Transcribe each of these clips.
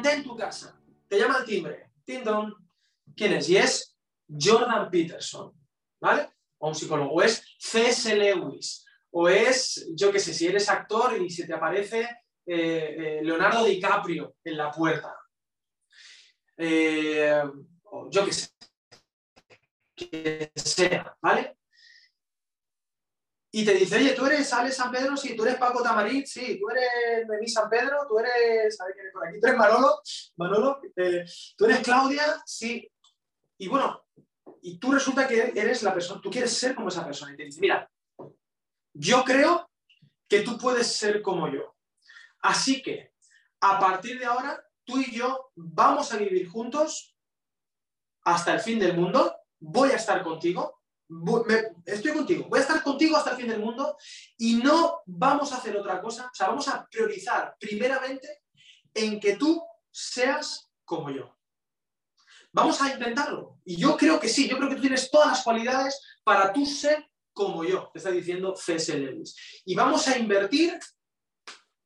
planté en tu casa. Te llama el timbre. Tindon. ¿Quién es? Y es Jordan Peterson, ¿vale? O un psicólogo. O es C.S. Lewis. O es, yo qué sé, si eres actor y se te aparece eh, eh, Leonardo DiCaprio en la puerta. Eh, yo qué sé. Que sea, ¿vale? Y te dice, oye, tú eres Ale San Pedro, sí, tú eres Paco Tamarit, sí, tú eres Memi San Pedro, tú eres, a quién es por aquí, tú eres Manolo, Manolo, eh, tú eres Claudia, sí. Y bueno, y tú resulta que eres la persona, tú quieres ser como esa persona. Y te dice, mira, yo creo que tú puedes ser como yo. Así que, a partir de ahora, tú y yo vamos a vivir juntos hasta el fin del mundo, voy a estar contigo, estoy contigo, voy a estar contigo hasta el fin del mundo y no vamos a hacer otra cosa, o sea, vamos a priorizar primeramente en que tú seas como yo. Vamos a intentarlo. Y yo creo que sí, yo creo que tú tienes todas las cualidades para tú ser como yo, te está diciendo C.S. Lewis. Y vamos a invertir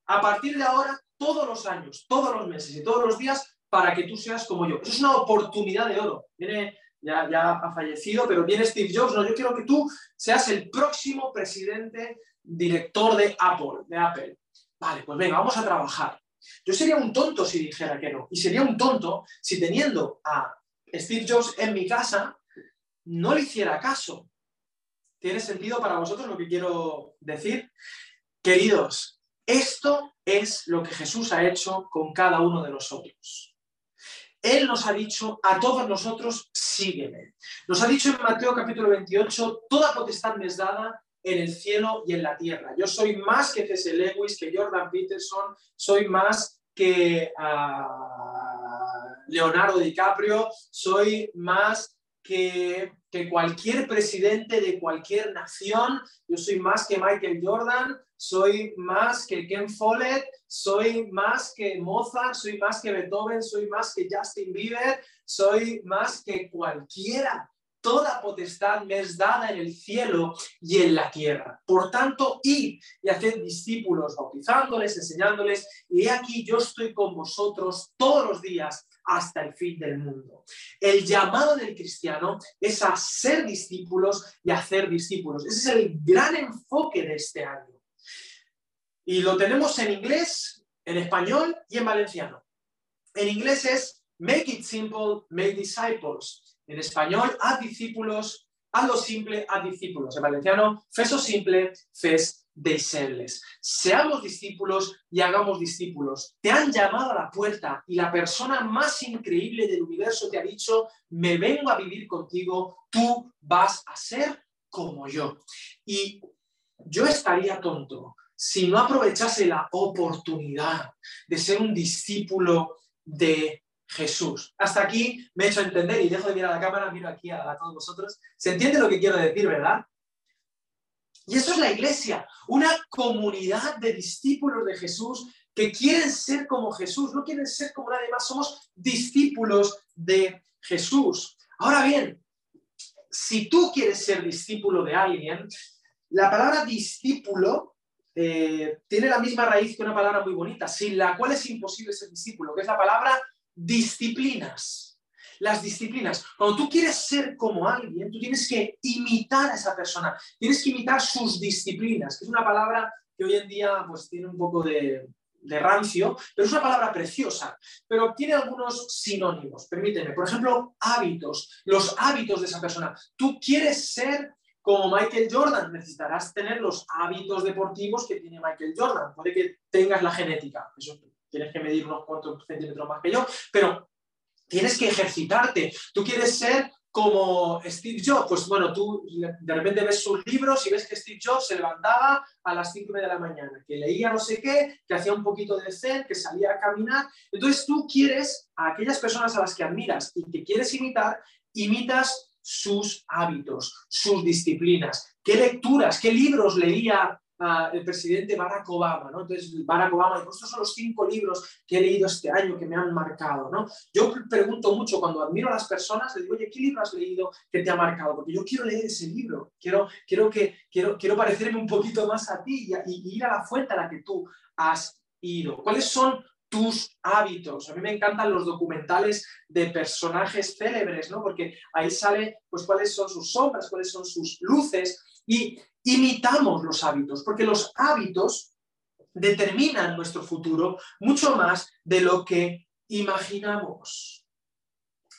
a partir de ahora todos los años, todos los meses y todos los días para que tú seas como yo. Eso es una oportunidad de oro. Viene ya, ha fallecido, pero viene Steve Jobs, no, yo quiero que tú seas el próximo presidente, director de Apple, de Apple. Vale, pues venga, vamos a trabajar. Yo sería un tonto si dijera que no, y sería un tonto si teniendo a Steve Jobs en mi casa, no le hiciera caso. ¿Tiene sentido para vosotros lo que quiero decir? Queridos, esto es lo que Jesús ha hecho con cada uno de nosotros. Él nos ha dicho a todos nosotros, sígueme. Nos ha dicho en Mateo capítulo 28, toda potestad me es dada en el cielo y en la tierra. Yo soy más que C.S. Lewis, que Jordan Peterson, soy más que ah, Leonardo DiCaprio, soy más que, que, cualquier presidente de cualquier nación, yo soy más que Michael Jordan, soy más que Ken Follett, soy más que Mozart, soy más que Beethoven, soy más que Justin Bieber, soy más que cualquiera. Toda potestad me es dada en el cielo y en la tierra. Por tanto, id y haced discípulos, bautizándoles, enseñándoles, y aquí yo estoy con vosotros todos los días hasta el fin del mundo. El llamado del cristiano es a ser discípulos y hacer discípulos. Ese es el gran enfoque de este año. Y lo tenemos en inglés, en español y en valenciano. En inglés es Make it simple, make disciples. En español, haz discípulos, hazlo simple, haz discípulos. En valenciano, feso simple, fes deseables. Seamos discípulos y hagamos discípulos. Te han llamado a la puerta y la persona más increíble del universo te ha dicho, me vengo a vivir contigo, tú vas a ser como yo. Y yo estaría tonto si no aprovechase la oportunidad de ser un discípulo de Jesús. Hasta aquí me he hecho entender y dejo de mirar a la cámara, miro aquí a, todos vosotros. ¿Se entiende lo que quiero decir, verdad? Y eso es la iglesia, una comunidad de discípulos de Jesús que quieren ser como Jesús, no quieren ser como nadie más, somos discípulos de Jesús. Ahora bien, si tú quieres ser discípulo de alguien, la palabra discípulo eh, tiene la misma raíz que una palabra muy bonita, sin la cual es imposible ser discípulo, que es la palabra disciplinas. Las disciplinas. Cuando tú quieres ser como alguien, tú tienes que imitar a esa persona, tienes que imitar sus disciplinas, que es una palabra que hoy en día pues, tiene un poco de, de rancio, pero es una palabra preciosa, pero tiene algunos sinónimos. Permíteme, por ejemplo, hábitos, los hábitos de esa persona. Tú quieres ser como Michael Jordan, necesitarás tener los hábitos deportivos que tiene Michael Jordan. Puede que tengas la genética, eso tienes que medir unos cuantos centímetros más que yo, pero tienes que ejercitarte. Tú quieres ser como Steve Jobs, pues bueno, tú de repente ves sus libros y ves que Steve Jobs se levantaba a las 5 de la mañana, que leía no sé qué, que hacía un poquito de zen, que salía a caminar. Entonces tú quieres a aquellas personas a las que admiras y que quieres imitar, imitas sus hábitos, sus disciplinas, qué lecturas, qué libros leía ah, el presidente Barack Obama, ¿no? Entonces, Barack Obama, estos son los cinco libros que he leído este año que me han marcado, ¿no? Yo pregunto mucho cuando admiro a las personas, le digo, oye, ¿qué libro has leído que te ha marcado? Porque yo quiero leer ese libro, quiero, quiero, que, quiero, quiero parecerme un poquito más a ti y ir a la fuente a la que tú has ido. ¿Cuáles son tus hábitos. A mí me encantan los documentales de personajes célebres, ¿no? Porque ahí sale, pues, cuáles son sus sombras, cuáles son sus luces y imitamos los hábitos, porque los hábitos determinan nuestro futuro mucho más de lo que imaginamos.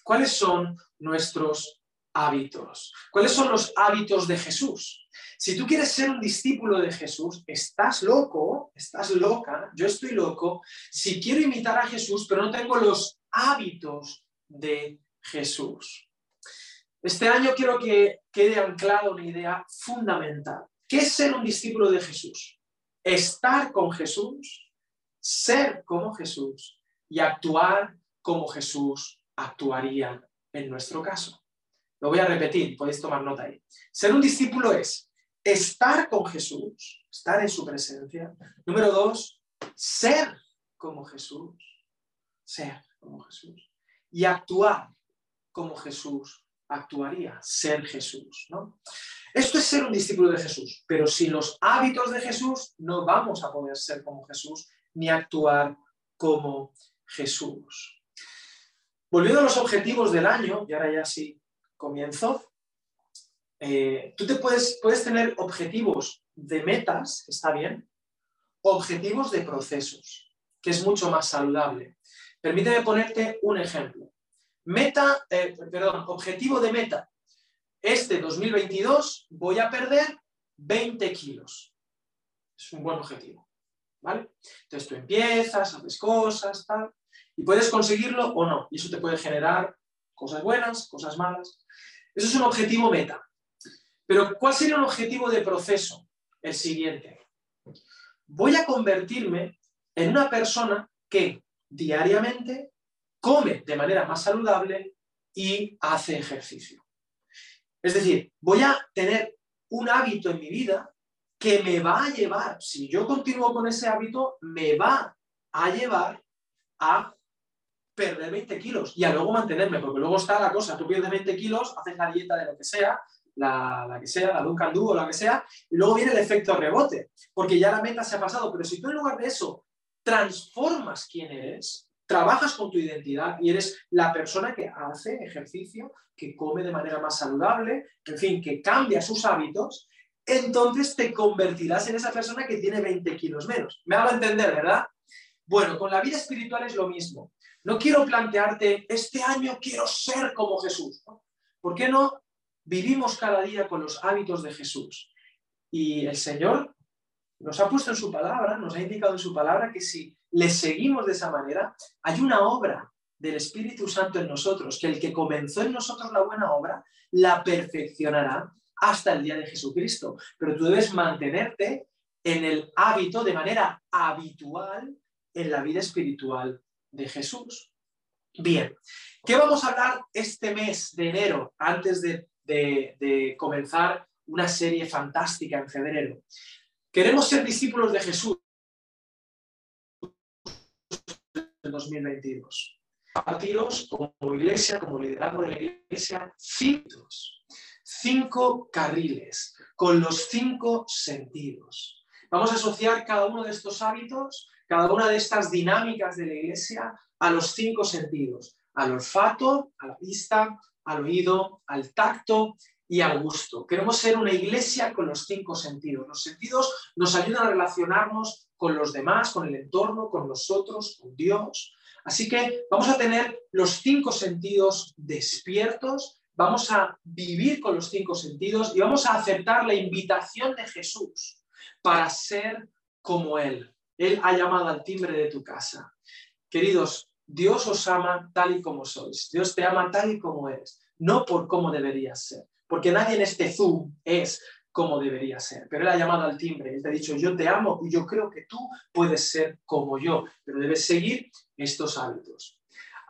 ¿Cuáles son nuestros hábitos? ¿Cuáles son los hábitos de Jesús? Si tú quieres ser un discípulo de Jesús, estás loco, estás loca, yo estoy loco, si quiero imitar a Jesús, pero no tengo los hábitos de Jesús. Este año quiero que quede anclada una idea fundamental. ¿Qué es ser un discípulo de Jesús? Estar con Jesús, ser como Jesús y actuar como Jesús actuaría en nuestro caso. Lo voy a repetir, podéis tomar nota ahí. Ser un discípulo es estar con Jesús, estar en su presencia. Número dos, ser como Jesús, ser como Jesús. Y actuar como Jesús actuaría, ser Jesús. ¿no? Esto es ser un discípulo de Jesús, pero sin los hábitos de Jesús no vamos a poder ser como Jesús ni actuar como Jesús. Volviendo a los objetivos del año, y ahora ya sí comienzo, eh, tú te puedes, puedes tener objetivos de metas, está bien, objetivos de procesos, que es mucho más saludable. Permíteme ponerte un ejemplo. Meta, eh, perdón, objetivo de meta. Este 2022 voy a perder 20 kilos. Es un buen objetivo. ¿Vale? Entonces tú empiezas, haces cosas, tal, y puedes conseguirlo o no. Y eso te puede generar cosas buenas, cosas malas. Eso es un objetivo meta. Pero ¿cuál sería un objetivo de proceso? El siguiente. Voy a convertirme en una persona que diariamente come de manera más saludable y hace ejercicio. Es decir, voy a tener un hábito en mi vida que me va a llevar, si yo continúo con ese hábito, me va a llevar a perder 20 kilos y a luego mantenerme, porque luego está la cosa, tú pierdes 20 kilos, haces la dieta de lo que sea, la, que sea, la Duncan Du o la que sea, y luego viene el efecto rebote, porque ya la meta se ha pasado. Pero si tú en lugar de eso transformas quién eres, trabajas con tu identidad y eres la persona que hace ejercicio, que come de manera más saludable, en fin, que cambia sus hábitos, entonces te convertirás en esa persona que tiene 20 kilos menos. Me hago entender, ¿verdad? Bueno, con la vida espiritual es lo mismo. No quiero plantearte, este año quiero ser como Jesús. ¿Por qué no vivimos cada día con los hábitos de Jesús. Y el Señor nos ha puesto en su palabra, nos ha indicado en su palabra que si le seguimos de esa manera, hay una obra del Espíritu Santo en nosotros, que el que comenzó en nosotros la buena obra, la perfeccionará hasta el día de Jesucristo. Pero tú debes mantenerte en el hábito de manera habitual en la vida espiritual de Jesús. Bien, ¿qué vamos a hablar este mes de enero antes de de, comenzar una serie fantástica en febrero. Queremos ser discípulos de Jesús en 2022. Partiros como iglesia, como liderazgo de la iglesia, cinco carriles, con los cinco sentidos. Vamos a asociar cada uno de estos hábitos, cada una de estas dinámicas de la iglesia a los cinco sentidos, al olfato, a la vista, al oído, al tacto y al gusto. Queremos ser una iglesia con los cinco sentidos. Los sentidos nos ayudan a relacionarnos con los demás, con el entorno, con nosotros, con Dios. Así que vamos a tener los cinco sentidos despiertos, vamos a vivir con los cinco sentidos y vamos a aceptar la invitación de Jesús para ser como Él. Él ha llamado al timbre de tu casa. Queridos, Dios os ama tal y como sois. Dios te ama tal y como eres, no por cómo deberías ser. Porque nadie en este Zoom es como debería ser. Pero Él ha llamado al timbre, Él te ha dicho, yo te amo y yo creo que tú puedes ser como yo, pero debes seguir estos hábitos.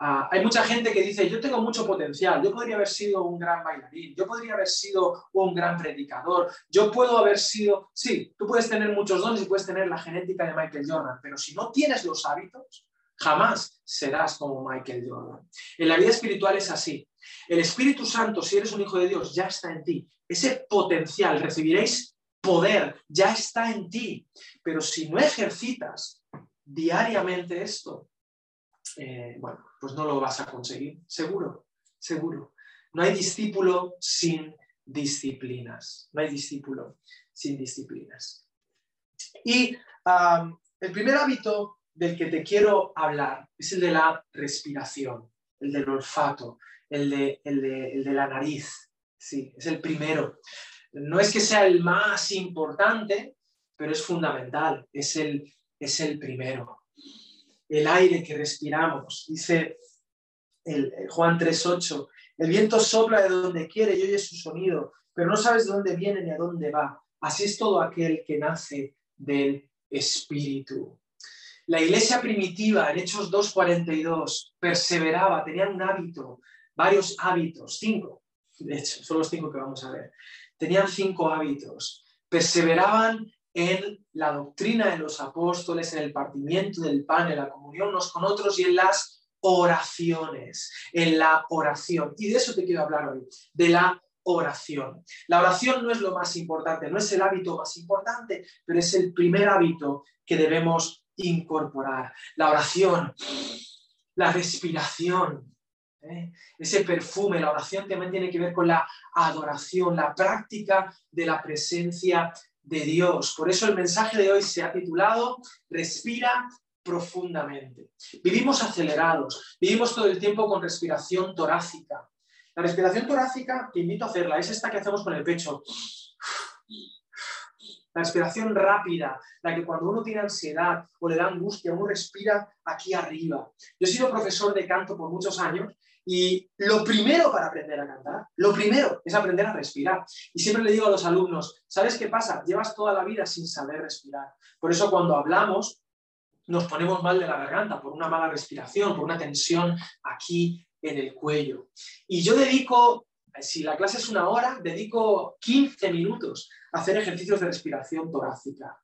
Ah, hay mucha gente que dice, yo tengo mucho potencial, yo podría haber sido un gran bailarín, yo podría haber sido un gran predicador, yo puedo haber sido, sí, tú puedes tener muchos dones y puedes tener la genética de Michael Jordan, pero si no tienes los hábitos, Jamás serás como Michael Jordan. En la vida espiritual es así. El Espíritu Santo, si eres un hijo de Dios, ya está en ti. Ese potencial, recibiréis poder, ya está en ti. Pero si no ejercitas diariamente esto, eh, bueno, pues no lo vas a conseguir, seguro, seguro. No hay discípulo sin disciplinas, no hay discípulo sin disciplinas. Y el primer hábito del que te quiero hablar es el de la respiración, el del olfato, el de, el de la nariz. Sí, es el primero. No es que sea el más importante, pero es fundamental, es el, es el primero. El aire que respiramos, dice el, Juan 3.8, el viento sopla de donde quiere y oye su sonido, pero no sabes de dónde viene ni a dónde va. Así es todo aquel que nace del Espíritu. La iglesia primitiva en Hechos 2.42 perseveraba, tenían un hábito, varios hábitos, cinco, de hecho, son los cinco que vamos a ver. Tenían cinco hábitos. Perseveraban en la doctrina de los apóstoles, en el partimiento del pan, en la comunión unos con otros y en las oraciones, en la oración. Y de eso te quiero hablar hoy, de la oración. La oración no es lo más importante, no es el hábito más importante, pero es el primer hábito que debemos incorporar. La oración, la respiración, ¿eh? ese perfume, la oración también tiene que ver con la adoración, la práctica de la presencia de Dios. Por eso el mensaje de hoy se ha titulado Respira profundamente. Vivimos acelerados, vivimos todo el tiempo con respiración torácica. La respiración torácica, te invito a hacerla, es esta que hacemos con el pecho. La respiración rápida, la que cuando uno tiene ansiedad o le da angustia, uno respira aquí arriba. Yo he sido profesor de canto por muchos años y lo primero para aprender a cantar, lo primero es aprender a respirar. Y siempre le digo a los alumnos, ¿sabes qué pasa? Llevas toda la vida sin saber respirar. Por eso cuando hablamos nos ponemos mal de la garganta por una mala respiración, por una tensión aquí en el cuello. Y yo dedico, si la clase es una hora, dedico 15 minutos a hacer ejercicios de respiración torácica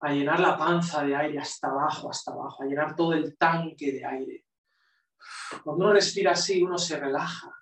a llenar la panza de aire hasta abajo, hasta abajo, a llenar todo el tanque de aire. Cuando uno respira así, uno se relaja,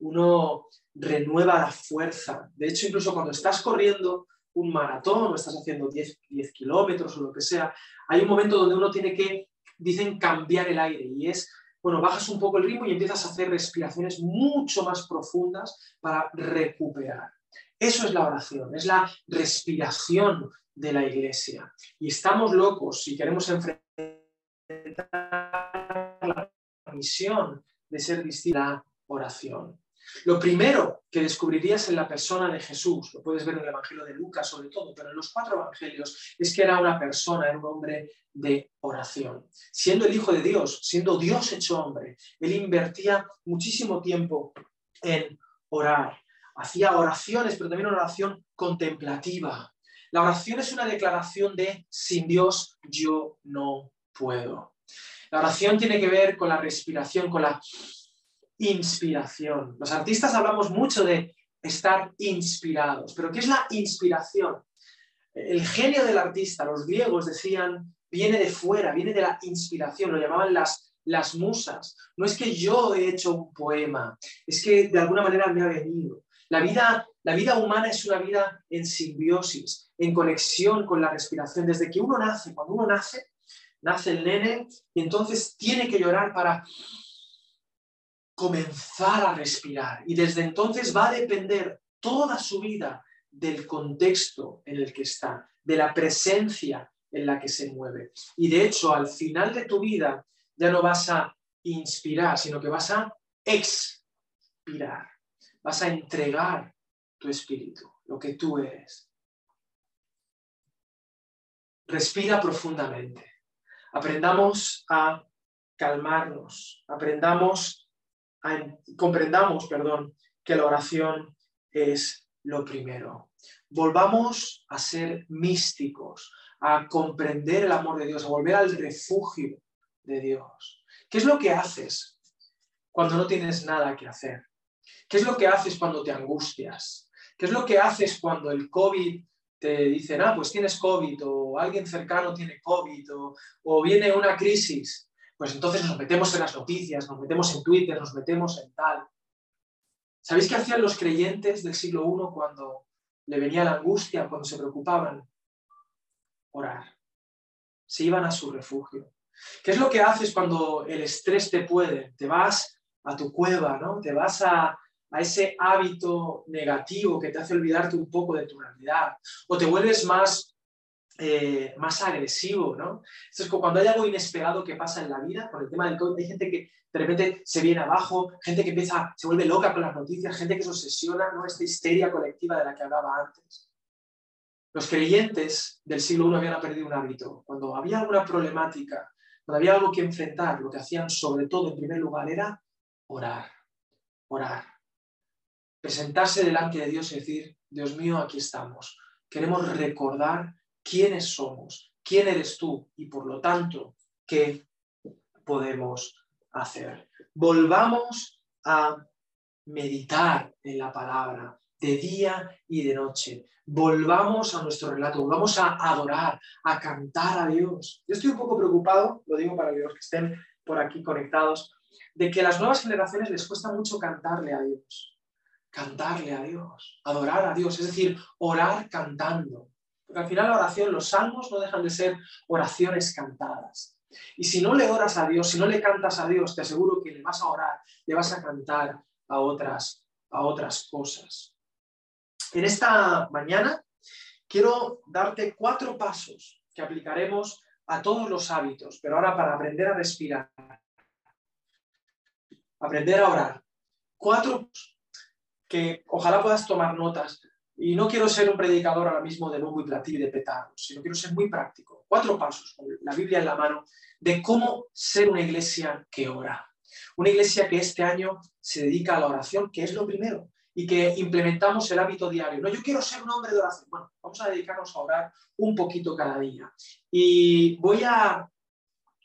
uno renueva la fuerza. De hecho, incluso cuando estás corriendo un maratón o estás haciendo 10, 10 kilómetros o lo que sea, hay un momento donde uno tiene que, dicen, cambiar el aire y es, bueno, bajas un poco el ritmo y empiezas a hacer respiraciones mucho más profundas para recuperar. Eso es la oración, es la respiración de la iglesia. Y estamos locos si queremos enfrentar misión de ser distinta la oración. Lo primero que descubrirías en la persona de Jesús, lo puedes ver en el Evangelio de Lucas sobre todo, pero en los cuatro Evangelios, es que era una persona, era un hombre de oración. Siendo el Hijo de Dios, siendo Dios hecho hombre, él invertía muchísimo tiempo en orar. Hacía oraciones, pero también una oración contemplativa. La oración es una declaración de sin Dios yo no puedo. La oración tiene que ver con la respiración, con la inspiración. Los artistas hablamos mucho de estar inspirados, pero ¿qué es la inspiración? El genio del artista, los griegos decían, viene de fuera, viene de la inspiración, lo llamaban las, las musas. No es que yo he hecho un poema, es que de alguna manera me ha venido. La vida, la vida humana es una vida en simbiosis, en conexión con la respiración. Desde que uno nace, cuando uno nace, nace el nene y entonces tiene que llorar para comenzar a respirar. Y desde entonces va a depender toda su vida del contexto en el que está, de la presencia en la que se mueve. Y de hecho, al final de tu vida ya no vas a inspirar, sino que vas a expirar. Vas a entregar tu espíritu, lo que tú eres. Respira profundamente. Aprendamos a calmarnos, aprendamos a, comprendamos, perdón, que la oración es lo primero. Volvamos a ser místicos, a comprender el amor de Dios, a volver al refugio de Dios. ¿Qué es lo que haces cuando no tienes nada que hacer? ¿Qué es lo que haces cuando te angustias? ¿Qué es lo que haces cuando el COVID te dicen, ah, pues tienes COVID o alguien cercano tiene COVID o, viene una crisis, pues entonces nos metemos en las noticias, nos metemos en Twitter, nos metemos en tal. ¿Sabéis qué hacían los creyentes del siglo I cuando le venía la angustia, cuando se preocupaban? Orar. Se iban a su refugio. ¿Qué es lo que haces cuando el estrés te puede? Te vas a tu cueva, ¿no? Te vas a, ese hábito negativo que te hace olvidarte un poco de tu realidad. O te vuelves más, eh, más agresivo, ¿no? Esto es como cuando hay algo inesperado que pasa en la vida, por el tema del COVID, hay gente que de repente se viene abajo, gente que empieza, se vuelve loca con las noticias, gente que se obsesiona, ¿no? Esta histeria colectiva de la que hablaba antes. Los creyentes del siglo I habían perdido un hábito. Cuando había alguna problemática, cuando había algo que enfrentar, lo que hacían sobre todo en primer lugar era orar, orar. Presentarse delante de Dios y decir, Dios mío, aquí estamos. Queremos recordar quiénes somos, quién eres tú y por lo tanto, qué podemos hacer. Volvamos a meditar en la palabra de día y de noche. Volvamos a nuestro relato, volvamos a adorar, a cantar a Dios. Yo estoy un poco preocupado, lo digo para los que estén por aquí conectados, de que a las nuevas generaciones les cuesta mucho cantarle a Dios, cantarle a Dios, adorar a Dios, es decir, orar cantando. Porque al final la oración, los salmos no dejan de ser oraciones cantadas. Y si no le oras a Dios, si no le cantas a Dios, te aseguro que le vas a orar, le vas a cantar a otras, a otras cosas. En esta mañana quiero darte cuatro pasos que aplicaremos a todos los hábitos, pero ahora para aprender a respirar, aprender a orar. Cuatro que ojalá puedas tomar notas. Y no quiero ser un predicador ahora mismo de bombo y platillo y de petardos, sino quiero ser muy práctico. Cuatro pasos, con la Biblia en la mano, de cómo ser una iglesia que ora. Una iglesia que este año se dedica a la oración, que es lo primero, y que implementamos el hábito diario. No, yo quiero ser un hombre de oración. Bueno, vamos a dedicarnos a orar un poquito cada día. Y voy a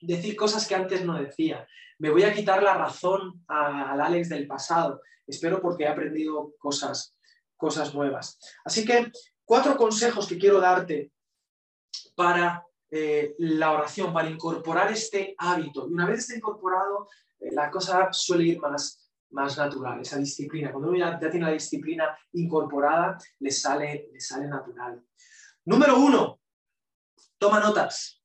decir cosas que antes no decía. Me voy a quitar la razón al Alex del pasado. Espero porque he aprendido cosas, cosas nuevas. Así que cuatro consejos que quiero darte para eh, la oración, para incorporar este hábito. Y una vez esté incorporado, eh, la cosa suele ir más, más natural, esa disciplina. Cuando uno ya, tiene la disciplina incorporada, le sale, le sale natural. Número uno, toma notas.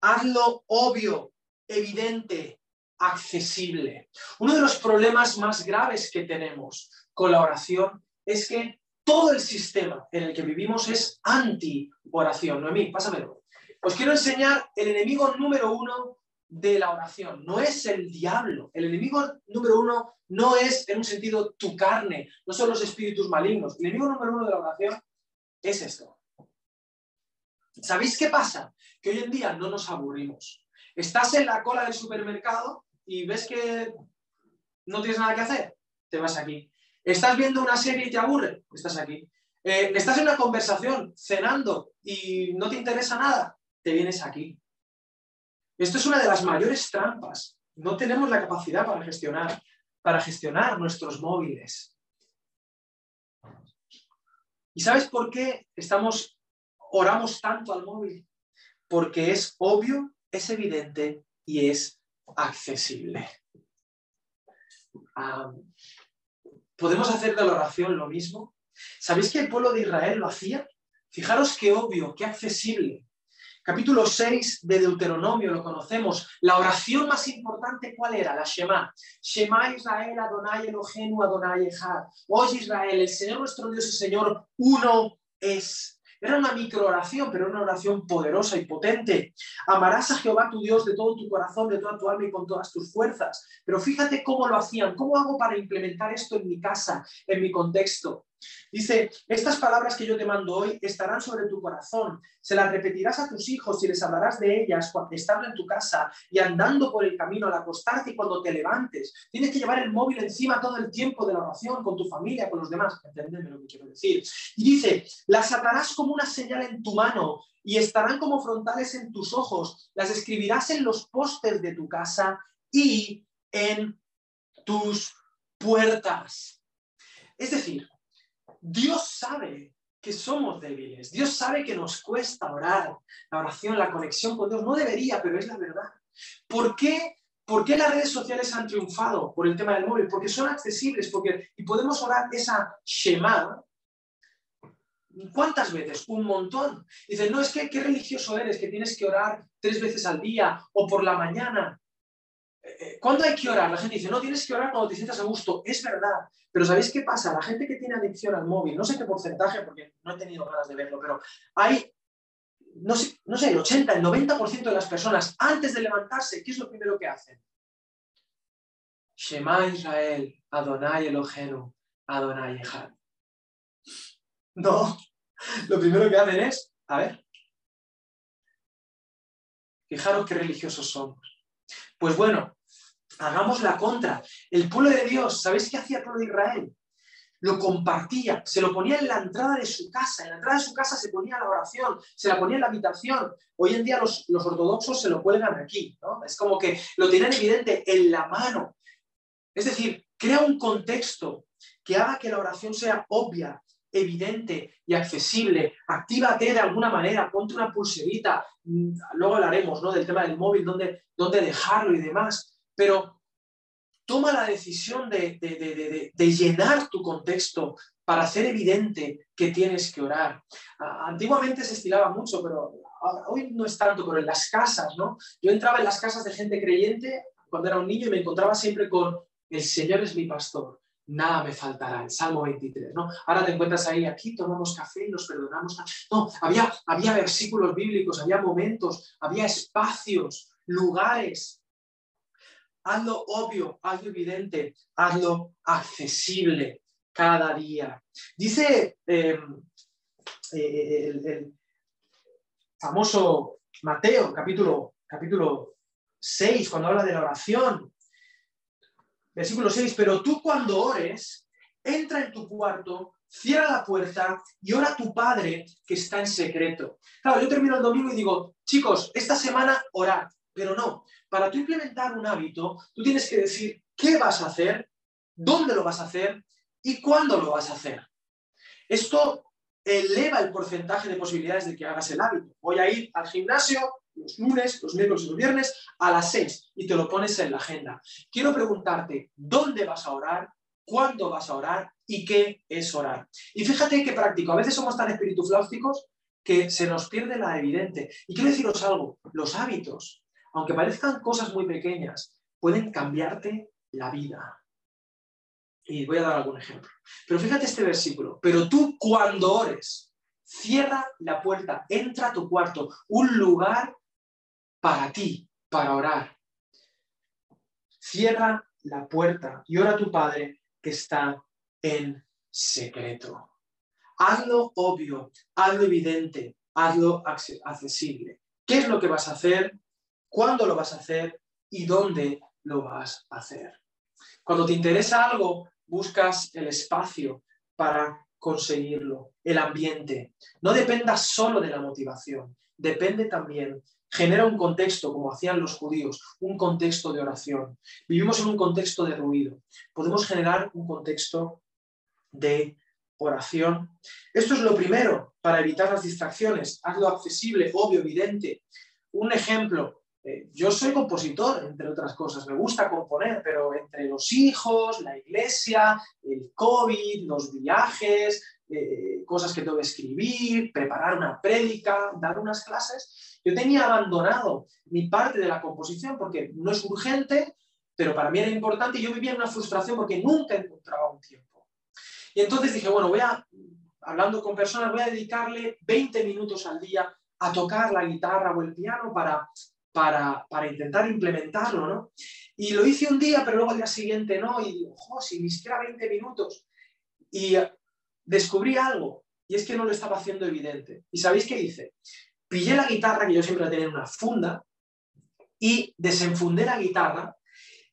Hazlo obvio, evidente, accesible. Uno de los problemas más graves que tenemos con la oración es que todo el sistema en el que vivimos es anti-oración. Noemí, pásamelo. Os quiero enseñar el enemigo número uno de la oración. No es el diablo. El enemigo número uno no es, en un sentido, tu carne, no son los espíritus malignos. El enemigo número uno de la oración es esto. ¿Sabéis qué pasa? Que hoy en día no nos aburrimos. Estás en la cola del supermercado y ves que no tienes nada que hacer, te vas aquí. Estás viendo una serie y te aburre, estás aquí. Eh, estás en una conversación, cenando y no te interesa nada, te vienes aquí. Esto es una de las mayores trampas. No tenemos la capacidad para gestionar, para gestionar nuestros móviles. ¿Y sabes por qué estamos, oramos tanto al móvil? Porque es obvio, es evidente y es accesible. ¿Podemos hacer de la oración lo mismo? ¿Sabéis que el pueblo de Israel lo hacía? Fijaros qué obvio, qué accesible. Capítulo 6 de Deuteronomio, lo conocemos. La oración más importante, ¿cuál era? La Shema. Shema Israel, Adonai Elohenu, Adonai Echad. Oye Israel, el Señor nuestro Dios, el Señor, uno es. Era una microoración, pero una oración poderosa y potente. Amarás a Jehová tu Dios de todo tu corazón, de toda tu alma y con todas tus fuerzas. Pero fíjate cómo lo hacían. ¿Cómo hago para implementar esto en mi casa, en mi contexto? Dice, estas palabras que yo te mando hoy estarán sobre tu corazón, se las repetirás a tus hijos y les hablarás de ellas cuando estando en tu casa y andando por el camino al acostarte y cuando te levantes. Tienes que llevar el móvil encima todo el tiempo de la oración con tu familia, con los demás. Entendeme lo que quiero decir. Y dice, las atarás como una señal en tu mano y estarán como frontales en tus ojos. Las escribirás en los postes de tu casa y en tus puertas. Es decir, Dios sabe que somos débiles. Dios sabe que nos cuesta orar. La oración, la conexión con Dios no debería, pero es la verdad. ¿Por qué, ¿Por qué las redes sociales han triunfado por el tema del móvil? Porque son accesibles porque, y podemos orar esa Shema ¿Cuántas veces? Un montón. Dice, no es que qué religioso eres, que tienes que orar tres veces al día o por la mañana. Eh, ¿Cuándo hay que orar? La gente dice, no, tienes que orar cuando te sientas a gusto. Es verdad. Pero ¿sabéis qué pasa? La gente que tiene adicción al móvil, no sé qué porcentaje, porque no he tenido ganas de verlo, pero hay, no sé, no sé el 80, el 90% de las personas, antes de levantarse, ¿qué es lo primero que hacen? Shema Israel, Adonai Elohenu, Adonai Echad. No, lo primero que hacen es, a ver, fijaros qué religiosos somos. Pues bueno, hagamos la contra. El pueblo de Dios, ¿sabéis qué hacía el pueblo de Israel? Lo compartía, se lo ponía en la entrada de su casa, en la entrada de su casa se ponía la oración, se la ponía en la habitación. Hoy en día los, los ortodoxos se lo cuelgan aquí, ¿no? Es como que lo tienen evidente en la mano. Es decir, crea un contexto que haga que la oración sea obvia, evidente y accesible. Actívate de alguna manera, ponte una pulserita. Mm, luego hablaremos ¿no? del tema del móvil, dónde, dónde dejarlo y demás. Pero toma la decisión de, de, llenar tu contexto para hacer evidente que tienes que orar. Antiguamente se estilaba mucho, pero hoy no es tanto, pero en las casas, ¿no? Yo entraba en las casas de gente creyente cuando era un niño y me encontraba siempre con el Señor es mi pastor nada me faltará, el Salmo 23, ¿no? Ahora te encuentras ahí, aquí tomamos café y nos perdonamos. No, había, había versículos bíblicos, había momentos, había espacios, lugares. Hazlo obvio, hazlo evidente, hazlo accesible cada día. Dice em, eh, el, famoso Mateo, capítulo, capítulo 6, cuando habla de la oración, Versículo 6, pero tú cuando ores, entra en tu cuarto, cierra la puerta y ora a tu padre que está en secreto. Claro, yo termino el domingo y digo, chicos, esta semana orad, pero no. Para tú implementar un hábito, tú tienes que decir qué vas a hacer, dónde lo vas a hacer y cuándo lo vas a hacer. Esto eleva el porcentaje de posibilidades de que hagas el hábito. Voy a ir al gimnasio los lunes, los miércoles y los viernes a las 6 y te lo pones en la agenda. Quiero preguntarte dónde vas a orar, cuándo vas a orar y qué es orar. Y fíjate qué práctico. A veces somos tan espiritufláusticos que se nos pierde la evidente. Y quiero deciros algo, los hábitos, aunque parezcan cosas muy pequeñas, pueden cambiarte la vida. Y voy a dar algún ejemplo. Pero fíjate este versículo. Pero tú cuando ores, cierra la puerta, entra a tu cuarto, un lugar para ti, para orar. Cierra la puerta y ora a tu Padre que está en secreto. Hazlo obvio, hazlo evidente, hazlo accesible. ¿Qué es lo que vas a hacer? ¿Cuándo lo vas a hacer? ¿Y dónde lo vas a hacer? Cuando te interesa algo, buscas el espacio para conseguirlo, el ambiente. No dependa solo de la motivación, depende también genera un contexto, como hacían los judíos, un contexto de oración. Vivimos en un contexto de ruido. Podemos generar un contexto de oración. Esto es lo primero para evitar las distracciones. Hazlo accesible, obvio, evidente. Un ejemplo, eh, yo soy compositor, entre otras cosas, me gusta componer, pero entre los hijos, la iglesia, el COVID, los viajes, eh, cosas que tengo que escribir, preparar una prédica, dar unas clases, yo tenía abandonado mi parte de la composición porque no es urgente, pero para mí era importante y yo vivía una frustración porque nunca encontraba un tiempo. Y entonces dije, bueno, voy a, hablando con personas, voy a dedicarle 20 minutos al día a tocar la guitarra o el piano para, para, para, intentar implementarlo, ¿no? Y lo hice un día, pero luego al día siguiente no, y digo, jo, si ni siquiera 20 minutos. Y descubrí algo y es que no lo estaba haciendo evidente. ¿Y sabéis qué hice? Pillé la guitarra, que yo siempre tenía en una funda, y desenfundé la guitarra.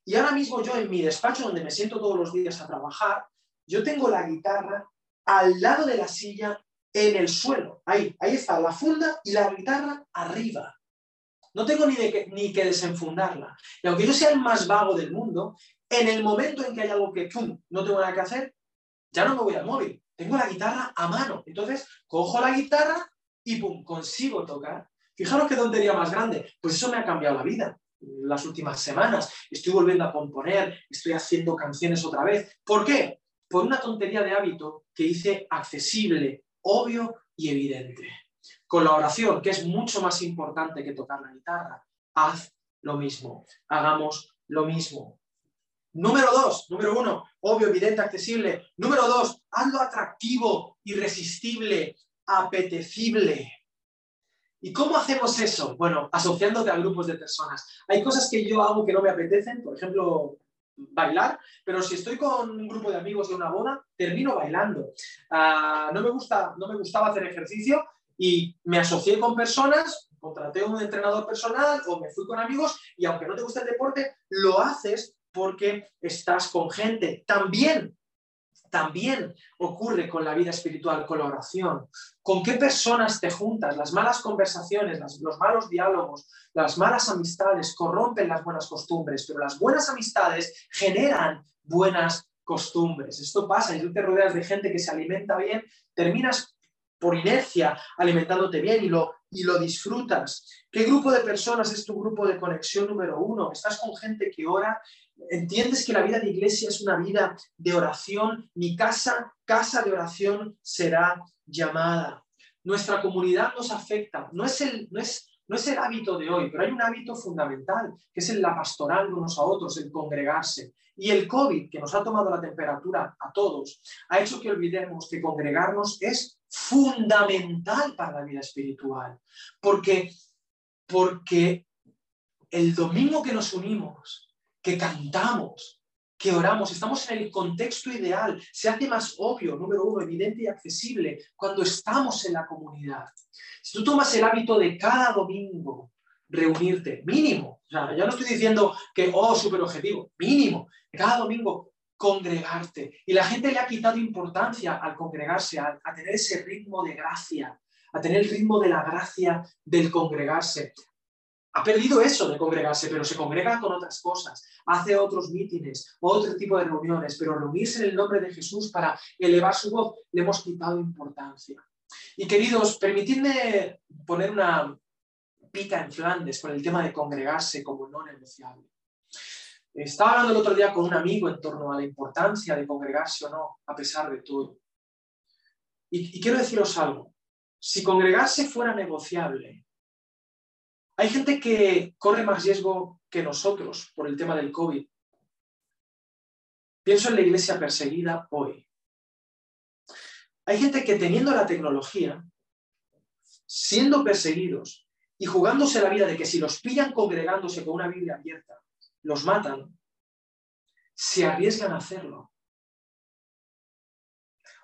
Y ahora mismo yo en mi despacho, donde me siento todos los días a trabajar, yo tengo la guitarra al lado de la silla en el suelo. Ahí, ahí está la funda y la guitarra arriba. No tengo ni, que, ni que desenfundarla. Y aunque yo sea el más vago del mundo, en el momento en que hay algo que no tengo nada que hacer, ya no me voy al móvil tengo la guitarra a mano. Entonces, cojo la guitarra y ¡pum! consigo tocar. Fijaros qué tontería más grande. Pues eso me ha cambiado la vida las últimas semanas. Estoy volviendo a componer, estoy haciendo canciones otra vez. ¿Por qué? Por una tontería de hábito que hice accesible, obvio y evidente. Con la oración, que es mucho más importante que tocar la guitarra, haz lo mismo, hagamos lo mismo. Número dos, número uno, obvio, evidente, accesible. Número dos, hazlo atractivo, irresistible, apetecible. ¿Y cómo hacemos eso? Bueno, asociándote a grupos de personas. Hay cosas que yo hago que no me apetecen, por ejemplo, bailar, pero si estoy con un grupo de amigos de una boda, termino bailando. Ah, no, me gusta, no me gustaba hacer ejercicio y me asocié con personas, contraté un entrenador personal o me fui con amigos y aunque no te guste el deporte, lo haces porque estás con gente. También también ocurre con la vida espiritual, con. ¿Con qué personas te juntas? Las malas conversaciones, los malos diálogos, las malas amistades corrompen las buenas costumbres, pero las buenas amistades generan buenas costumbres. Esto pasa y tú te rodeas de gente que se alimenta bien, terminas por inercia alimentándote bien y lo, y lo disfrutas. ¿Qué grupo de personas es tu grupo de conexión número uno? ¿Estás con gente que ora entiendes que la vida de iglesia es una vida de oración, mi casa, casa de oración será llamada. Nuestra comunidad nos afecta, no es el, no es, no es el hábito de hoy, pero hay un hábito fundamental, que es el la pastoral unos a otros, el congregarse. Y el COVID, que nos ha tomado la temperatura a todos, ha hecho que olvidemos que congregarnos es fundamental para la vida espiritual. Porque, porque el domingo que nos unimos, que cantamos, que oramos, estamos en el contexto ideal, se hace más obvio, número uno, evidente y accesible cuando estamos en la comunidad. Si tú tomas el hábito de cada domingo reunirte, mínimo, ya no estoy diciendo que, oh, súper objetivo, mínimo, cada domingo congregarte. Y la gente le ha quitado importancia al congregarse, a tener ese ritmo de gracia, a tener el ritmo de la gracia del congregarse, ha perdido eso de congregarse, pero se congrega con otras cosas, hace otros mítines, otro tipo de reuniones, pero reunirse en el nombre de Jesús para elevar su voz, le hemos quitado importancia. Y queridos, permitidme poner una pica en Flandes con el tema de congregarse como no negociable. Estaba hablando el otro día con un amigo en torno a la importancia de congregarse o no, a pesar de todo. y quiero deciros algo. Si congregarse fuera negociable, hay gente que corre más riesgo que nosotros por el tema del COVID. Pienso en la iglesia perseguida hoy. Hay gente que teniendo la tecnología, siendo perseguidos y jugándose la vida de que si los pillan congregándose con una Biblia abierta, los matan, se arriesgan a hacerlo.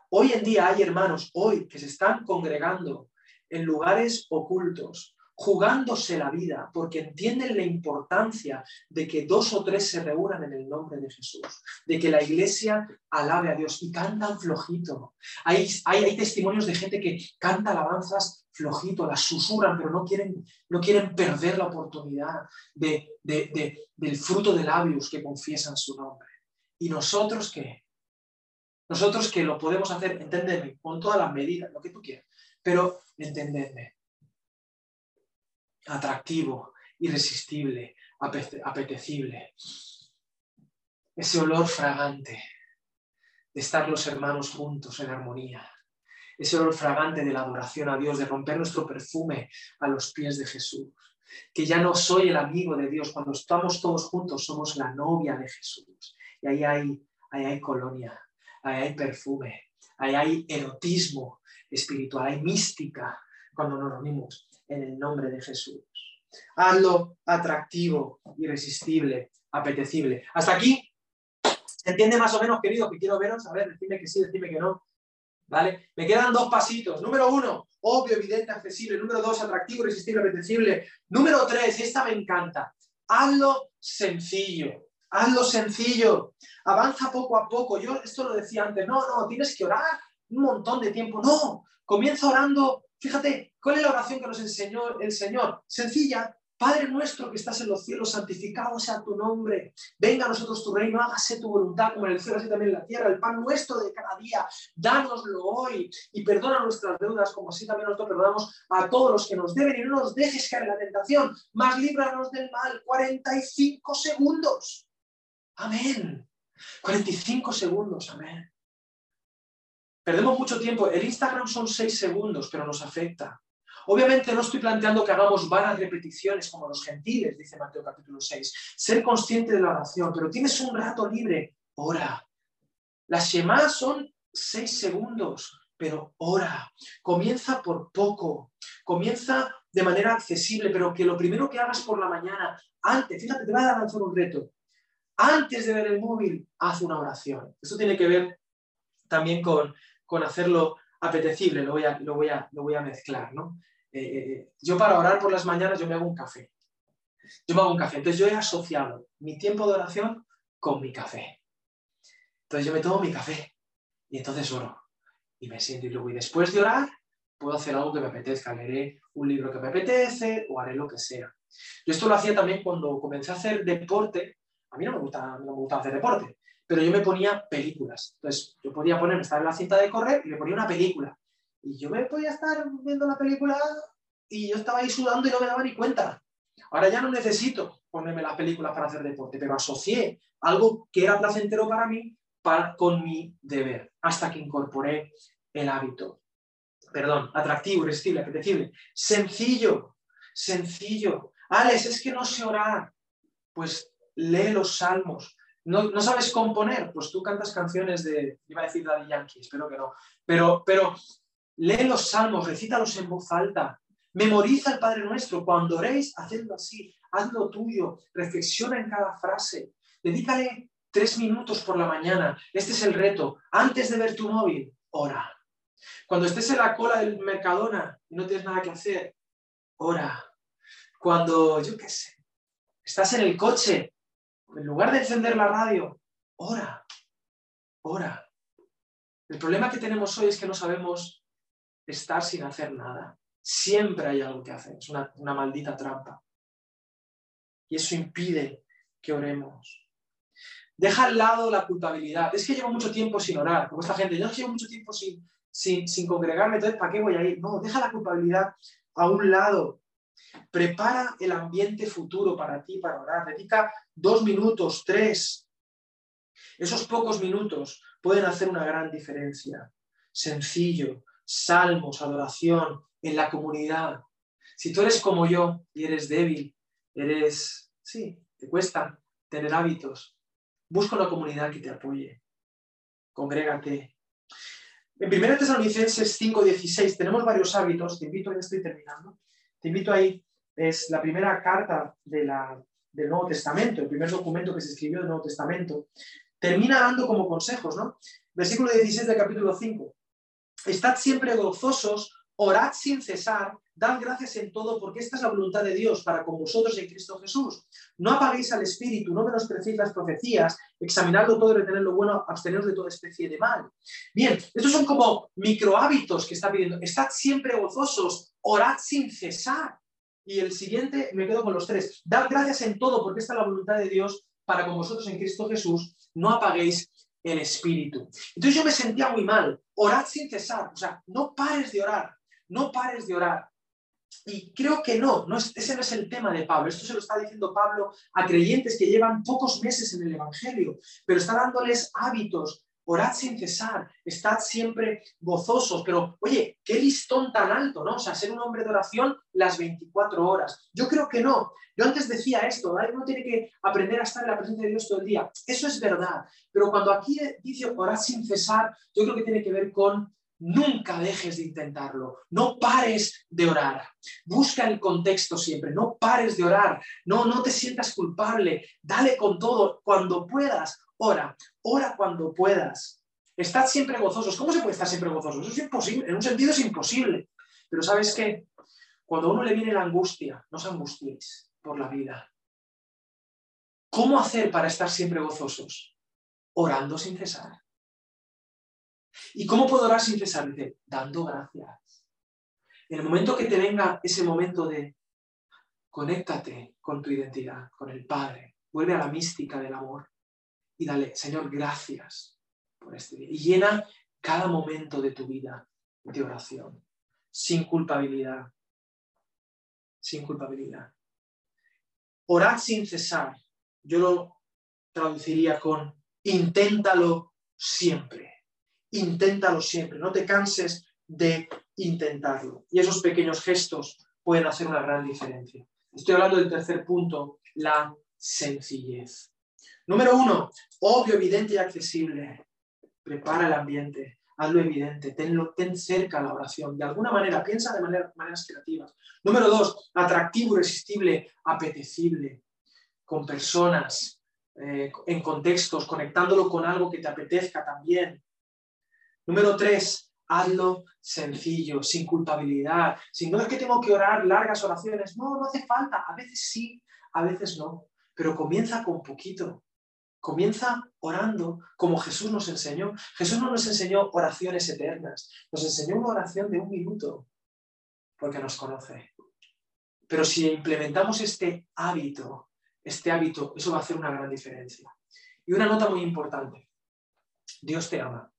Hoy en día hay hermanos, hoy, que se están congregando en lugares ocultos, jugándose la vida porque entienden la importancia de que dos o tres se reúnan en el nombre de Jesús, de que la iglesia alabe a Dios y cantan flojito. Hay, hay, testimonios de gente que canta alabanzas flojito, las susurran, pero no quieren, no quieren perder la oportunidad de, del fruto de labios que confiesan su nombre. ¿Y nosotros qué? Nosotros que lo podemos hacer, entendedme, con todas las medidas, lo que tú quieras, pero entendedme atractivo, irresistible, apetecible. Ese olor fragante de estar los hermanos juntos en armonía. Ese olor fragante de la adoración a Dios, de romper nuestro perfume a los pies de Jesús. Que ya no soy el amigo de Dios, cuando estamos todos juntos somos la novia de Jesús. Y ahí hay, ahí hay colonia, ahí hay perfume, ahí hay erotismo espiritual, hay mística cuando nos reunimos en el nombre de Jesús. Hazlo atractivo, irresistible, apetecible. Hasta aquí, ¿se entiende más o menos, querido, que quiero veros? A ver, decime que sí, decime que no. ¿Vale? Me quedan dos pasitos. Número uno, obvio, evidente, accesible. Número dos, atractivo, irresistible, apetecible. Número tres, esta me encanta. Hazlo sencillo. Hazlo sencillo. Avanza poco a poco. Yo esto lo decía antes. No, no, tienes que orar un montón de tiempo. No, comienza orando Fíjate, ¿cuál es la oración que nos enseñó el Señor? Sencilla. Padre nuestro que estás en los cielos, santificado sea tu nombre. Venga a nosotros tu reino, hágase tu voluntad como en el cielo, así también en la tierra. El pan nuestro de cada día, dánoslo hoy y perdona nuestras deudas como así también nosotros perdonamos a todos los que nos deben y no nos dejes caer en la tentación, más líbranos del mal. 45 segundos. Amén. 45 segundos, amén. Perdemos mucho tiempo. El Instagram son seis segundos, pero nos afecta. Obviamente no estoy planteando que hagamos varias repeticiones como los gentiles, dice Mateo capítulo 6. Ser consciente de la oración, pero tienes un rato libre, ora. Las Shema son seis segundos, pero ora. Comienza por poco, comienza de manera accesible, pero que lo primero que hagas por la mañana, antes, fíjate, te voy a lanzar un reto. Antes de ver el móvil, haz una oración. Esto tiene que ver también con, con hacerlo apetecible, lo voy a, lo voy a, lo voy a mezclar, ¿no? Eh, eh, eh, yo para orar por las mañanas yo me hago un café. Yo me hago un café. Entonces yo he asociado mi tiempo de oración con mi café. Entonces yo me tomo mi café y entonces oro y me siento y luego y después de orar puedo hacer algo que me apetezca, leeré un libro que me apetece o haré lo que sea. Yo esto lo hacía también cuando comencé a hacer deporte. A mí no me gusta, no me gusta hacer deporte, pero yo me ponía películas. Entonces yo podía ponerme, estar en la cinta de correr y me ponía una película. Y yo me podía estar viendo la película y yo estaba ahí sudando y no me daba ni cuenta. Ahora ya no necesito ponerme las películas para hacer deporte, pero asocié algo que era placentero para mí con mi deber, hasta que incorporé el hábito. Perdón, atractivo, irresistible, apetecible. Sencillo, sencillo. Alex, es que no sé orar. Pues lee los salmos. ¿No, ¿No, sabes componer? Pues tú cantas canciones de, iba a decir Daddy Yankee, espero que no. Pero, pero Lee los salmos, recítalos en voz alta. Memoriza el Padre Nuestro. Cuando oréis, hacedlo así. Hazlo tuyo. Reflexiona en cada frase. Dedícale tres minutos por la mañana. Este es el reto. Antes de ver tu móvil, ora. Cuando estés en la cola del Mercadona y no tienes nada que hacer, ora. Cuando, yo qué sé, estás en el coche, en lugar de encender la radio, ora. Ora. El problema que tenemos hoy es que no sabemos estar sin hacer nada. Siempre hay algo que hacer, es una, maldita trampa. Y eso impide que oremos. Deja al lado la culpabilidad. Es que llevo mucho tiempo sin orar, como esta gente. Yo llevo mucho tiempo sin, sin, sin congregarme, entonces ¿para qué voy a ir? No, deja la culpabilidad a un lado. Prepara el ambiente futuro para ti, para orar. Dedica dos minutos, tres. Esos pocos minutos pueden hacer una gran diferencia. Sencillo, salmos, adoración, en la comunidad. Si tú eres como yo y eres débil, eres, sí, te cuesta tener hábitos, busca una comunidad que te apoye. Congrégate. En 1 Tesalonicenses 5:16 tenemos varios hábitos, te invito, ya estoy terminando, te invito ahí, es la primera carta de del Nuevo Testamento, el primer documento que se escribió del Nuevo Testamento, termina dando como consejos, ¿no? Versículo 16 del capítulo 5. Estad siempre gozosos, orad sin cesar, dad gracias en todo, porque esta es la voluntad de Dios para con vosotros en Cristo Jesús. No apaguéis al Espíritu, no menosprecéis las profecías, examinadlo todo y retener lo bueno, absteneros de toda especie de mal. Bien, estos son como micro hábitos que está pidiendo. Estad siempre gozosos, orad sin cesar. Y el siguiente, me quedo con los tres. Dad gracias en todo, porque esta es la voluntad de Dios para con vosotros en Cristo Jesús. No apaguéis el espíritu. Entonces yo me sentía muy mal. Orad sin cesar. O sea, no pares de orar. No pares de orar. Y creo que no, no ese no es el tema de Pablo. Esto se lo está diciendo Pablo a creyentes que llevan pocos meses en el Evangelio, pero está dándoles hábitos, orad sin cesar, estad siempre gozosos, pero oye, qué listón tan alto, ¿no? O sea, ser un hombre de oración las 24 horas. Yo creo que no. Yo antes decía esto, ¿vale? uno tiene que aprender a estar en la presencia de Dios todo el día. Eso es verdad, pero cuando aquí dice orad sin cesar, yo creo que tiene que ver con nunca dejes de intentarlo, no pares de orar. Busca el contexto siempre, no pares de orar, no, no te sientas culpable, dale con todo, cuando puedas, ora, ora cuando puedas. Estad siempre gozosos. ¿Cómo se puede estar siempre gozosos? Eso es imposible, en un sentido es imposible. Pero ¿sabes qué? Cuando a uno le viene la angustia, no os angustiéis por la vida. ¿Cómo hacer para estar siempre gozosos? Orando sin cesar. ¿Y cómo puedo orar sin cesar? Dice, dando gracias. En el momento que te venga ese momento de conéctate con tu identidad, con el Padre, vuelve a la mística del amor y dale, Señor, gracias por este día. Y llena cada momento de tu vida de oración, sin culpabilidad, sin culpabilidad. Orad sin cesar. Yo lo traduciría con inténtalo siempre inténtalo siempre, no te canses de intentarlo. Y esos pequeños gestos pueden hacer una gran diferencia. Estoy hablando del tercer punto, la sencillez. Número uno, obvio, evidente y accesible. Prepara el ambiente, hazlo evidente, tenlo, ten cerca la oración. De alguna manera, piensa de maneras creativas. Número dos, atractivo, irresistible, apetecible, con personas, eh, en contextos, conectándolo con algo que te apetezca también. Número tres, hazlo sencillo, sin culpabilidad. Si no es que tengo que orar largas oraciones, no, no hace falta. A veces sí, a veces no. Pero comienza con poquito. Comienza orando como Jesús nos enseñó. Jesús no nos enseñó oraciones eternas, nos enseñó una oración de un minuto, porque nos conoce. Pero si implementamos este hábito, este hábito, eso va a hacer una gran diferencia. Y una nota muy importante. Dios te ama.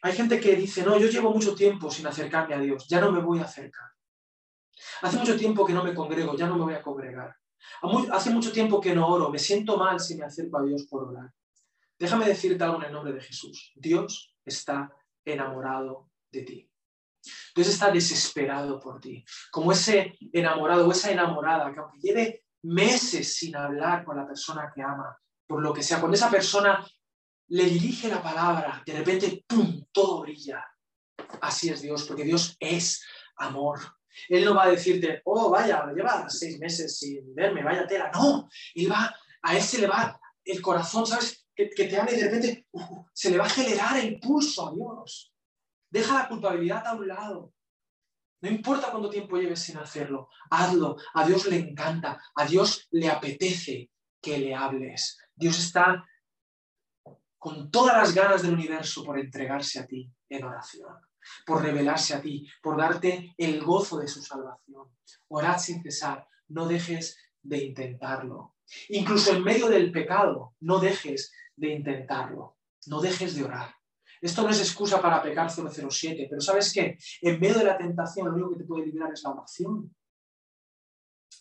Hay gente que dice, no, yo llevo mucho tiempo sin acercarme a Dios, ya no me voy a acercar. Hace mucho tiempo que no me congrego, ya no me voy a congregar. Hace mucho tiempo que no oro, me siento mal si me acerco a Dios por orar. Déjame decirte algo en el nombre de Jesús. Dios está enamorado de ti. Dios está desesperado por ti. Como ese enamorado o esa enamorada que aunque lleve meses sin hablar con la persona que ama, por lo que sea, con esa persona le dirige la palabra, de repente, ¡pum!, todo brilla. Así es Dios, porque Dios es amor. Él no va a decirte, oh, vaya, lleva seis meses sin verme, vaya tela. No, él va, a él se le va el corazón, ¿sabes? Que, te habla y de repente uh, se le va a acelerar el pulso a Dios. Deja la culpabilidad a un lado. No importa cuánto tiempo lleves sin hacerlo, hazlo. A Dios le encanta, a Dios le apetece que le hables. Dios está con todas las ganas del universo por entregarse a ti en oración por revelarse a ti, por darte el gozo de su salvación. Orad sin cesar, no dejes de intentarlo. Incluso en medio del pecado, no dejes de intentarlo, no dejes de orar. Esto no es excusa para pecar 007, pero ¿sabes qué? En medio de la tentación, lo único que te puede liberar es la oración.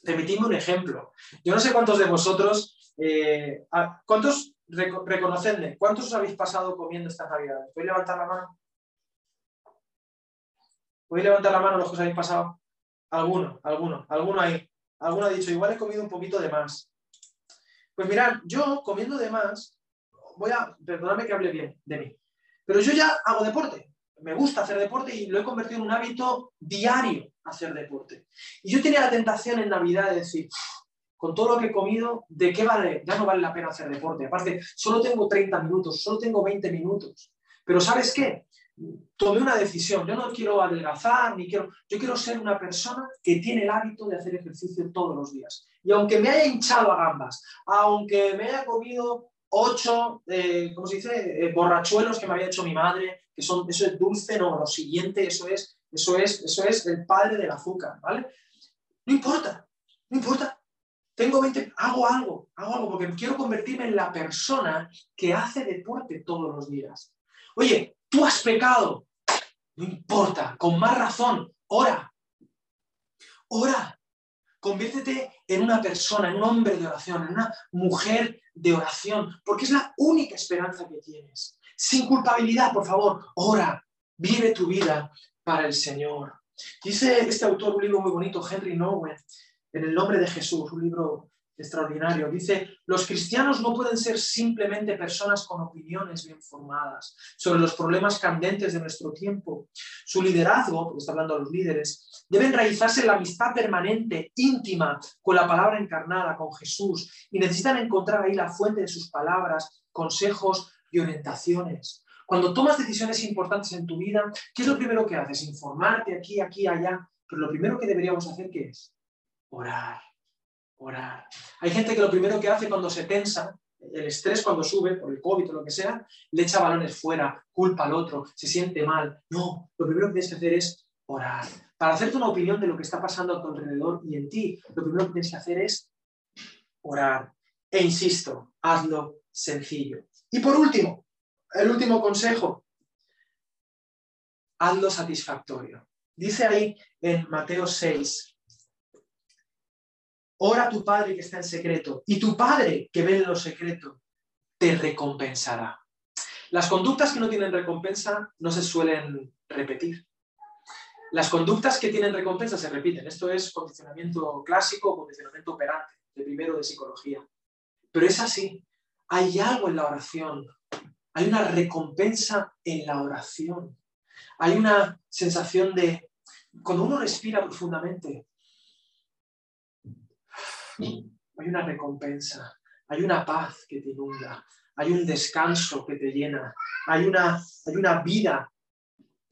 Permitidme un ejemplo. Yo no sé cuántos de vosotros, eh, ¿cuántos, reconocedme, cuántos os habéis pasado comiendo esta Navidad? ¿Puedes levantar la mano? ¿Podéis levantar la mano los que os habéis pasado? Alguno, alguno, alguno ahí. Alguno ha dicho, igual he comido un poquito de más. Pues mirad, yo comiendo de más, voy a, perdonadme que hable bien de mí, pero yo ya hago deporte. Me gusta hacer deporte y lo he convertido en un hábito diario hacer deporte. Y yo tenía la tentación en Navidad de decir, con todo lo que he comido, ¿de qué vale? Ya no vale la pena hacer deporte. Aparte, solo tengo 30 minutos, solo tengo 20 minutos. Pero ¿sabes qué? Tomé una decisión. Yo no quiero adelgazar, ni quiero. Yo quiero ser una persona que tiene el hábito de hacer ejercicio todos los días. Y aunque me haya hinchado a gambas, aunque me haya comido ocho, eh, ¿cómo se dice? Eh, borrachuelos que me había hecho mi madre, que son, eso es dulce, no, lo siguiente, eso es, eso es, eso es el padre del azúcar, ¿vale? No importa, no importa. Tengo 20, hago algo, hago algo porque quiero convertirme en la persona que hace deporte todos los días. Oye, Tú has pecado. No importa, con más razón, ora. Ora. Conviértete en una persona, en un hombre de oración, en una mujer de oración, porque es la única esperanza que tienes. Sin culpabilidad, por favor, ora. Vive tu vida para el Señor. Dice este autor un libro muy bonito, Henry Nowen, en el nombre de Jesús, un libro extraordinario. Dice, los cristianos no pueden ser simplemente personas con opiniones bien formadas sobre los problemas candentes de nuestro tiempo. Su liderazgo, porque está hablando de los líderes, debe enraizarse en la amistad permanente, íntima, con la palabra encarnada, con Jesús, y necesitan encontrar ahí la fuente de sus palabras, consejos y orientaciones. Cuando tomas decisiones importantes en tu vida, ¿qué es lo primero que haces? Informarte aquí, aquí, allá. Pero lo primero que deberíamos hacer, ¿qué es? Orar orar. Hay gente que lo primero que hace cuando se tensa, el estrés cuando sube, por el COVID o lo que sea, le echa balones fuera, culpa al otro, se siente mal. No, lo primero que tienes que hacer es orar. Para hacerte una opinión de lo que está pasando a tu alrededor y en ti, lo primero que tienes que hacer es orar. E insisto, hazlo sencillo. Y por último, el último consejo, hazlo satisfactorio. Dice ahí en Mateo 6, Ora a tu Padre que está en secreto. Y tu Padre que ve en lo secreto te recompensará. Las conductas que no tienen recompensa no se suelen repetir. Las conductas que tienen recompensa se repiten. Esto es condicionamiento clásico, condicionamiento operante, de primero de psicología. Pero es así. Hay algo en la oración. Hay una recompensa en la oración. Hay una sensación de, cuando uno respira profundamente, hay una recompensa, hay una paz que te inunda, hay un descanso que te llena, hay una, hay una vida,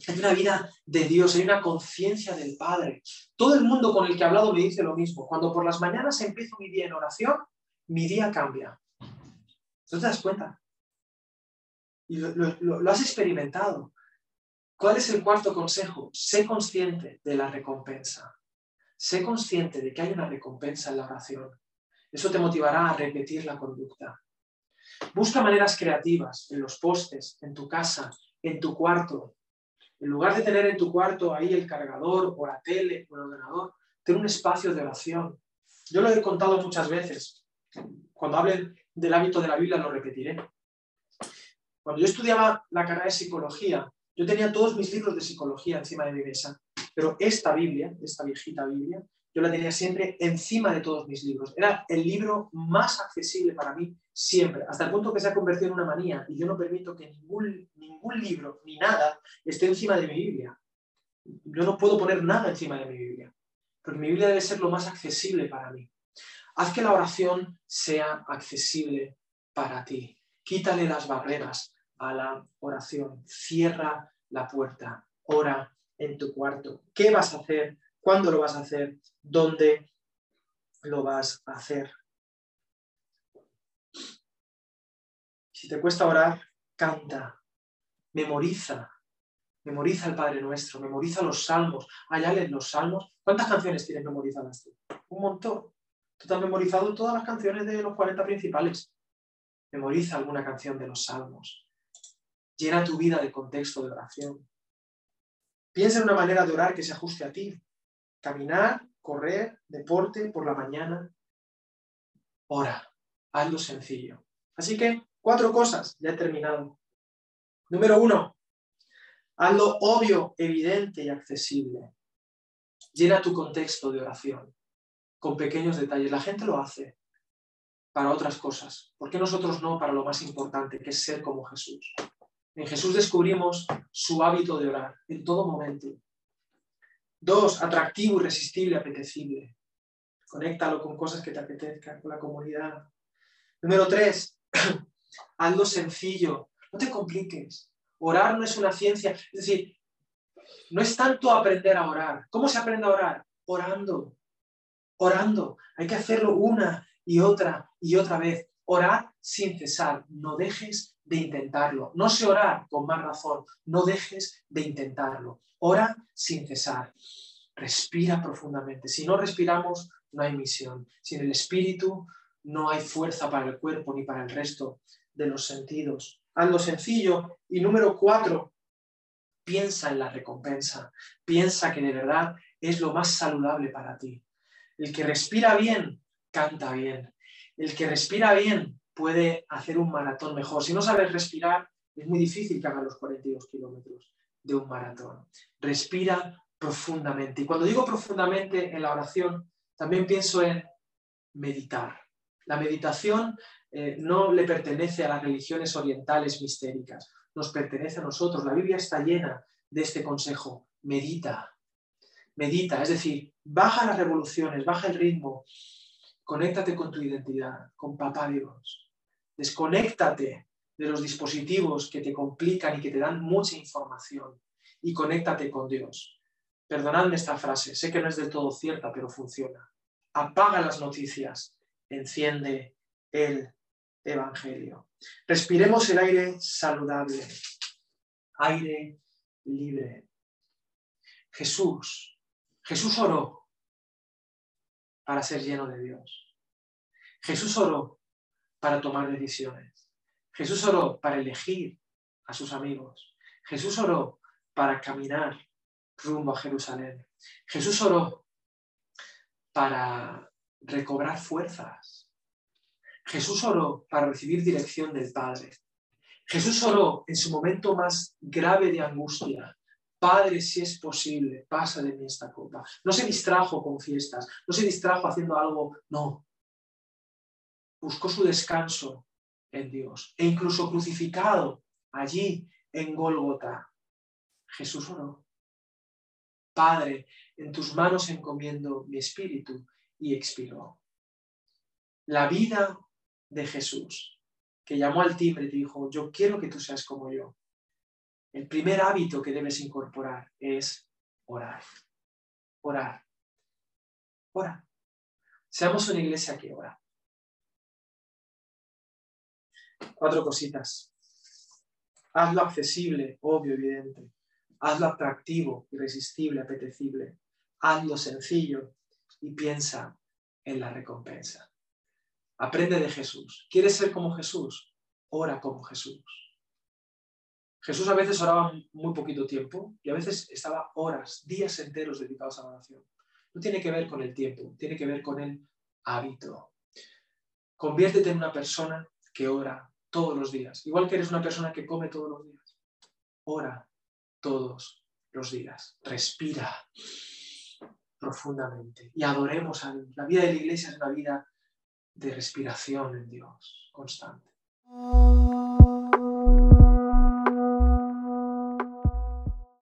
hay una vida de Dios, hay una conciencia del Padre. Todo el mundo con el que he hablado me dice lo mismo. Cuando por las mañanas empiezo mi día en oración, mi día cambia. ¿No te das cuenta? Y lo has experimentado. ¿Cuál es el cuarto consejo? Sé consciente de la recompensa. Sé consciente de que hay una recompensa en la oración. Eso te motivará a repetir la conducta. Busca maneras creativas en los postes, en tu casa, en tu cuarto. En lugar de tener en tu cuarto ahí el cargador o la tele o el ordenador, ten un espacio de oración. Yo lo he contado muchas veces. Cuando hablen del hábito de la Biblia lo repetiré. Cuando yo estudiaba la carrera de psicología, yo tenía todos mis libros de psicología encima de mi mesa, pero esta Biblia, esta viejita Biblia, yo la tenía siempre encima de todos mis libros. Era el libro más accesible para mí siempre, hasta el punto que se ha convertido en una manía y yo no permito que ningún, ningún libro ni nada esté encima de mi Biblia. Yo no puedo poner nada encima de mi Biblia, porque mi Biblia debe ser lo más accesible para mí. Haz que la oración sea accesible para ti. Quítale las barreras a la oración. Cierra la puerta. Ora en tu cuarto. ¿Qué vas a hacer cuándo lo vas a hacer, dónde lo vas a hacer. Si te cuesta orar, canta, memoriza, memoriza el Padre Nuestro, memoriza los salmos. Allá los salmos. ¿Cuántas canciones tienes memorizadas tú? Un montón. Tú te has memorizado todas las canciones de los 40 principales. Memoriza alguna canción de los salmos. Llena tu vida de contexto de oración. Piensa en una manera de orar que se ajuste a ti. Caminar, correr, deporte por la mañana. Ora, hazlo sencillo. Así que cuatro cosas, ya he terminado. Número uno, hazlo obvio, evidente y accesible. Llena tu contexto de oración con pequeños detalles. La gente lo hace para otras cosas. ¿Por qué nosotros no para lo más importante, que es ser como Jesús? En Jesús descubrimos su hábito de orar en todo momento. Dos, atractivo, irresistible, apetecible. Conéctalo con cosas que te apetezcan, con la comunidad. Número tres, hazlo sencillo. No te compliques. Orar no es una ciencia. Es decir, no es tanto aprender a orar. ¿Cómo se aprende a orar? Orando. Orando. Hay que hacerlo una y otra y otra vez. Orar sin cesar. No dejes de intentarlo. No sé orar con más razón. No dejes de intentarlo. Ora sin cesar. Respira profundamente. Si no respiramos, no hay misión. Sin el espíritu, no hay fuerza para el cuerpo ni para el resto de los sentidos. Hazlo sencillo. Y número cuatro, piensa en la recompensa. Piensa que de verdad es lo más saludable para ti. El que respira bien, canta bien. El que respira bien puede hacer un maratón mejor. Si no sabes respirar, es muy difícil que haga los 42 kilómetros de un maratón. Respira profundamente. Y cuando digo profundamente en la oración, también pienso en meditar. La meditación eh, no le pertenece a las religiones orientales mistéricas, nos pertenece a nosotros. La Biblia está llena de este consejo. Medita, medita, es decir, baja las revoluciones, baja el ritmo, conéctate con tu identidad, con Papá Dios. Desconéctate de los dispositivos que te complican y que te dan mucha información y conéctate con Dios. Perdonadme esta frase, sé que no es del todo cierta, pero funciona. Apaga las noticias, enciende el Evangelio. Respiremos el aire saludable, aire libre. Jesús, Jesús oró para ser lleno de Dios. Jesús oró para tomar decisiones. Jesús oró para elegir a sus amigos. Jesús oró para caminar rumbo a Jerusalén. Jesús oró para recobrar fuerzas. Jesús oró para recibir dirección del Padre. Jesús oró en su momento más grave de angustia. Padre, si es posible, pasa de mí esta copa. No se distrajo con fiestas, no se distrajo haciendo algo, no. Buscó su descanso en Dios e incluso crucificado allí en Gólgota. Jesús oró. Padre, en tus manos encomiendo mi espíritu y expiró. La vida de Jesús, que llamó al timbre y dijo, yo quiero que tú seas como yo. El primer hábito que debes incorporar es orar. Orar. Ora. Seamos una iglesia que ora. Cuatro cositas. Hazlo accesible, obvio, evidente. Hazlo atractivo, irresistible, apetecible. Hazlo sencillo y piensa en la recompensa. Aprende de Jesús. ¿Quieres ser como Jesús? Ora como Jesús. Jesús a veces oraba muy poquito tiempo y a veces estaba horas, días enteros dedicados a la oración. No tiene que ver con el tiempo, tiene que ver con el hábito. Conviértete en una persona que ora todos los días, igual que eres una persona que come todos los días. Ora todos los días. Respira profundamente y adoremos a Dios. La vida de la iglesia es una vida de respiración en Dios constante.